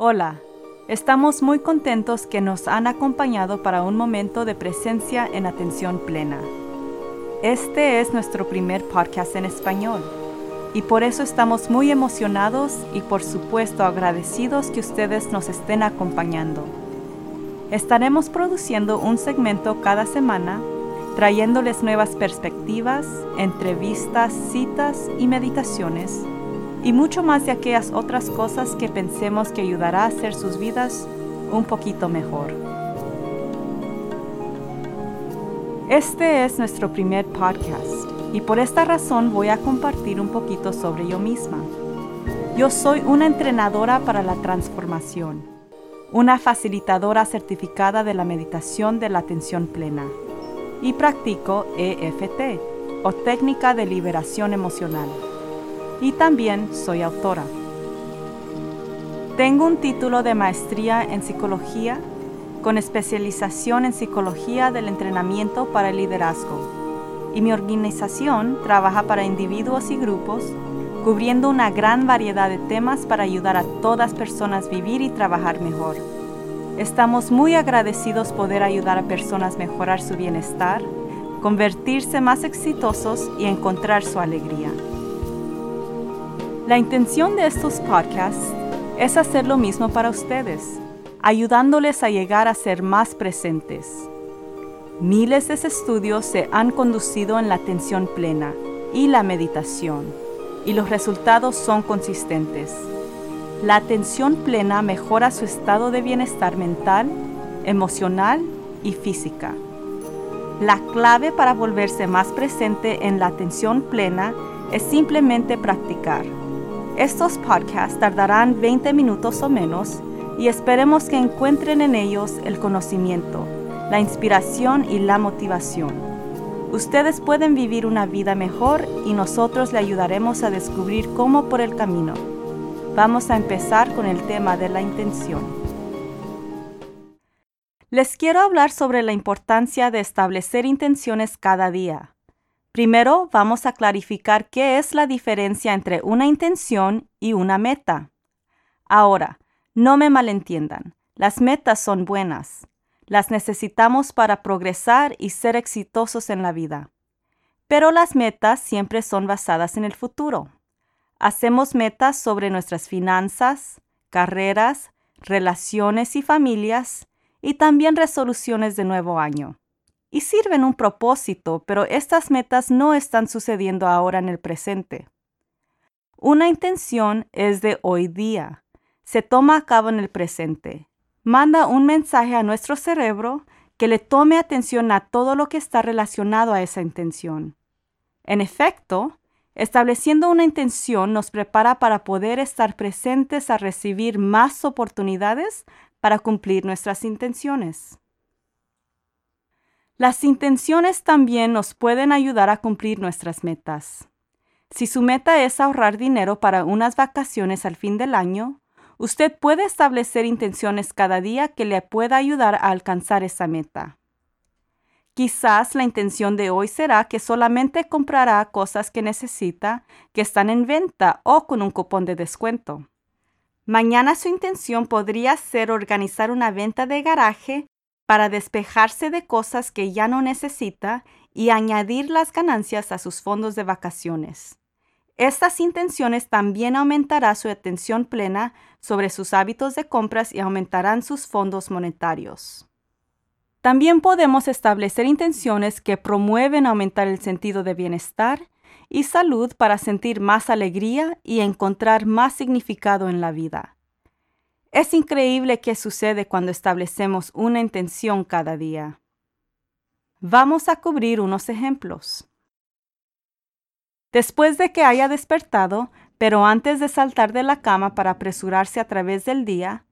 Hola, estamos muy contentos que nos han acompañado para un momento de presencia en atención plena. Este es nuestro primer podcast en español y por eso estamos muy emocionados y por supuesto agradecidos que ustedes nos estén acompañando. Estaremos produciendo un segmento cada semana trayéndoles nuevas perspectivas, entrevistas, citas y meditaciones y mucho más de aquellas otras cosas que pensemos que ayudará a hacer sus vidas un poquito mejor. Este es nuestro primer podcast y por esta razón voy a compartir un poquito sobre yo misma. Yo soy una entrenadora para la transformación, una facilitadora certificada de la meditación de la atención plena y practico EFT o técnica de liberación emocional y también soy autora. Tengo un título de maestría en psicología con especialización en psicología del entrenamiento para el liderazgo y mi organización trabaja para individuos y grupos cubriendo una gran variedad de temas para ayudar a todas personas a vivir y trabajar mejor. Estamos muy agradecidos poder ayudar a personas a mejorar su bienestar, convertirse más exitosos y encontrar su alegría. La intención de estos podcasts es hacer lo mismo para ustedes, ayudándoles a llegar a ser más presentes. Miles de estudios se han conducido en la atención plena y la meditación, y los resultados son consistentes. La atención plena mejora su estado de bienestar mental, emocional y física. La clave para volverse más presente en la atención plena es simplemente practicar. Estos podcasts tardarán 20 minutos o menos y esperemos que encuentren en ellos el conocimiento, la inspiración y la motivación. Ustedes pueden vivir una vida mejor y nosotros le ayudaremos a descubrir cómo por el camino. Vamos a empezar con el tema de la intención. Les quiero hablar sobre la importancia de establecer intenciones cada día. Primero vamos a clarificar qué es la diferencia entre una intención y una meta. Ahora, no me malentiendan, las metas son buenas. Las necesitamos para progresar y ser exitosos en la vida. Pero las metas siempre son basadas en el futuro. Hacemos metas sobre nuestras finanzas, carreras, relaciones y familias, y también resoluciones de nuevo año y sirven un propósito, pero estas metas no están sucediendo ahora en el presente. Una intención es de hoy día, se toma a cabo en el presente. Manda un mensaje a nuestro cerebro que le tome atención a todo lo que está relacionado a esa intención. En efecto, estableciendo una intención nos prepara para poder estar presentes a recibir más oportunidades para cumplir nuestras intenciones. Las intenciones también nos pueden ayudar a cumplir nuestras metas. Si su meta es ahorrar dinero para unas vacaciones al fin del año, usted puede establecer intenciones cada día que le pueda ayudar a alcanzar esa meta. Quizás la intención de hoy será que solamente comprará cosas que necesita, que están en venta o con un cupón de descuento. Mañana su intención podría ser organizar una venta de garaje para despejarse de cosas que ya no necesita y añadir las ganancias a sus fondos de vacaciones. Estas intenciones también aumentará su atención plena sobre sus hábitos de compras y aumentarán sus fondos monetarios. También podemos establecer intenciones que promueven aumentar el sentido de bienestar y salud para sentir más alegría y encontrar más significado en la vida. Es increíble qué sucede cuando establecemos una intención cada día. Vamos a cubrir unos ejemplos. Después de que haya despertado, pero antes de saltar de la cama para apresurarse a través del día,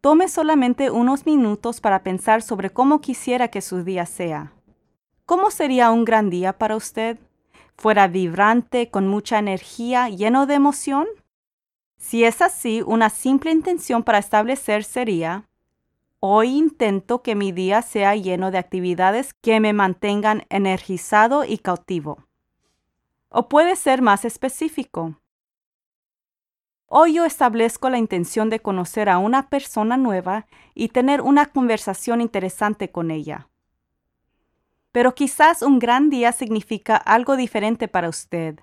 tome solamente unos minutos para pensar sobre cómo quisiera que su día sea. ¿Cómo sería un gran día para usted? ¿Fuera vibrante, con mucha energía, lleno de emoción? Si es así, una simple intención para establecer sería, hoy intento que mi día sea lleno de actividades que me mantengan energizado y cautivo. O puede ser más específico. Hoy yo establezco la intención de conocer a una persona nueva y tener una conversación interesante con ella. Pero quizás un gran día significa algo diferente para usted.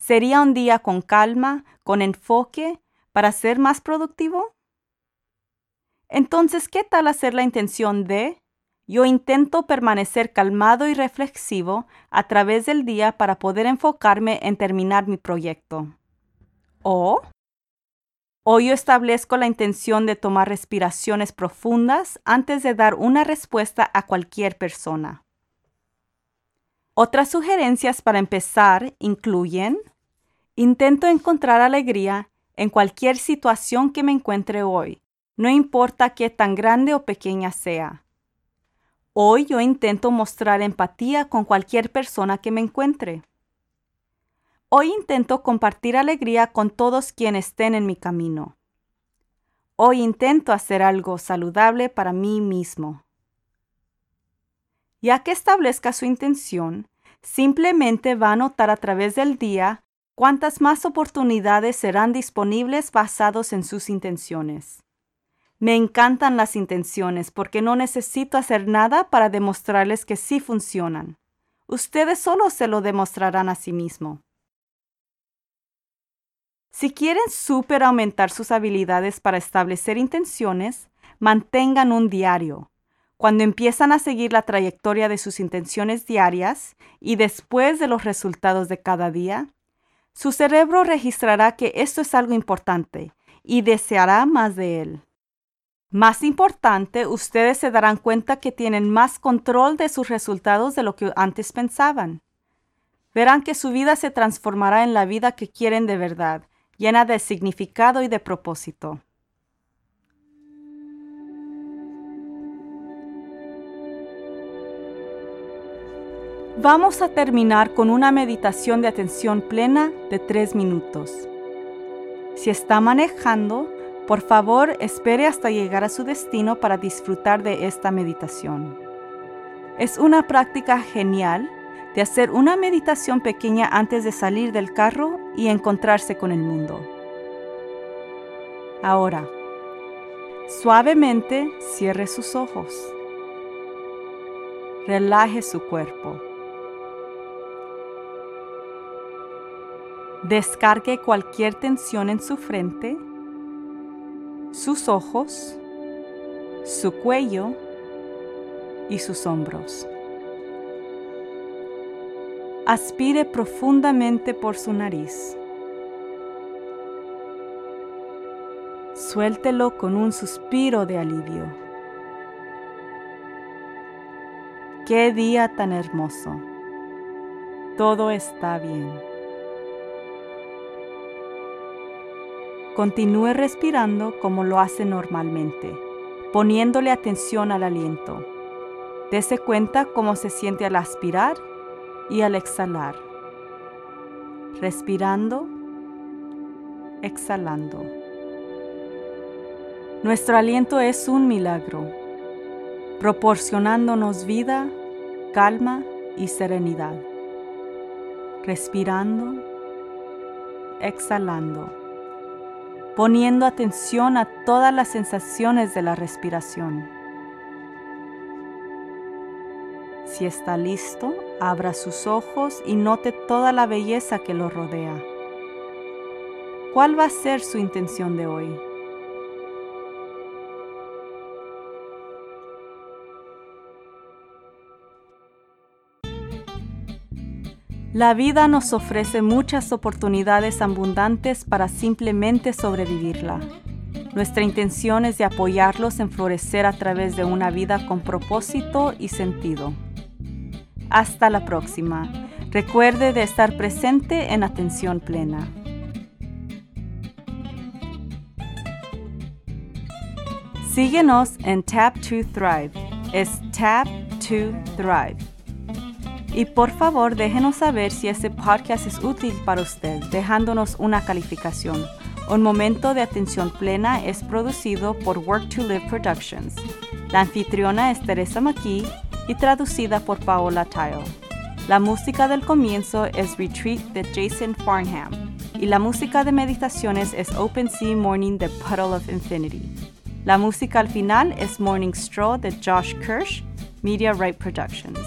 ¿Sería un día con calma, con enfoque, para ser más productivo? Entonces, ¿qué tal hacer la intención de yo intento permanecer calmado y reflexivo a través del día para poder enfocarme en terminar mi proyecto? O Hoy yo establezco la intención de tomar respiraciones profundas antes de dar una respuesta a cualquier persona. Otras sugerencias para empezar incluyen, intento encontrar alegría en cualquier situación que me encuentre hoy, no importa qué tan grande o pequeña sea. Hoy yo intento mostrar empatía con cualquier persona que me encuentre. Hoy intento compartir alegría con todos quienes estén en mi camino. Hoy intento hacer algo saludable para mí mismo. Ya que establezca su intención, simplemente va a notar a través del día cuántas más oportunidades serán disponibles basados en sus intenciones. Me encantan las intenciones porque no necesito hacer nada para demostrarles que sí funcionan. Ustedes solo se lo demostrarán a sí mismo. Si quieren super aumentar sus habilidades para establecer intenciones, mantengan un diario. Cuando empiezan a seguir la trayectoria de sus intenciones diarias y después de los resultados de cada día, su cerebro registrará que esto es algo importante y deseará más de él. Más importante, ustedes se darán cuenta que tienen más control de sus resultados de lo que antes pensaban. Verán que su vida se transformará en la vida que quieren de verdad llena de significado y de propósito. Vamos a terminar con una meditación de atención plena de tres minutos. Si está manejando, por favor espere hasta llegar a su destino para disfrutar de esta meditación. Es una práctica genial de hacer una meditación pequeña antes de salir del carro y encontrarse con el mundo. Ahora, suavemente cierre sus ojos. Relaje su cuerpo. Descargue cualquier tensión en su frente, sus ojos, su cuello y sus hombros. Aspire profundamente por su nariz. Suéltelo con un suspiro de alivio. Qué día tan hermoso. Todo está bien. Continúe respirando como lo hace normalmente, poniéndole atención al aliento. Dese cuenta cómo se siente al aspirar y al exhalar. Respirando, exhalando. Nuestro aliento es un milagro, proporcionándonos vida, calma y serenidad. Respirando, exhalando, poniendo atención a todas las sensaciones de la respiración. Si está listo, abra sus ojos y note toda la belleza que lo rodea. ¿Cuál va a ser su intención de hoy? La vida nos ofrece muchas oportunidades abundantes para simplemente sobrevivirla. Nuestra intención es de apoyarlos en florecer a través de una vida con propósito y sentido. Hasta la próxima. Recuerde de estar presente en atención plena. Síguenos en Tap to Thrive. Es Tap to Thrive. Y por favor déjenos saber si este podcast es útil para usted, dejándonos una calificación. Un momento de atención plena es producido por Work to Live Productions. La anfitriona es Teresa McKee y traducida por Paola Tile. La música del comienzo es Retreat de Jason Farnham. y la música de meditaciones es Open Sea Morning de Puddle of Infinity. La música al final es Morning Straw de Josh Kirsch, Media Right Productions.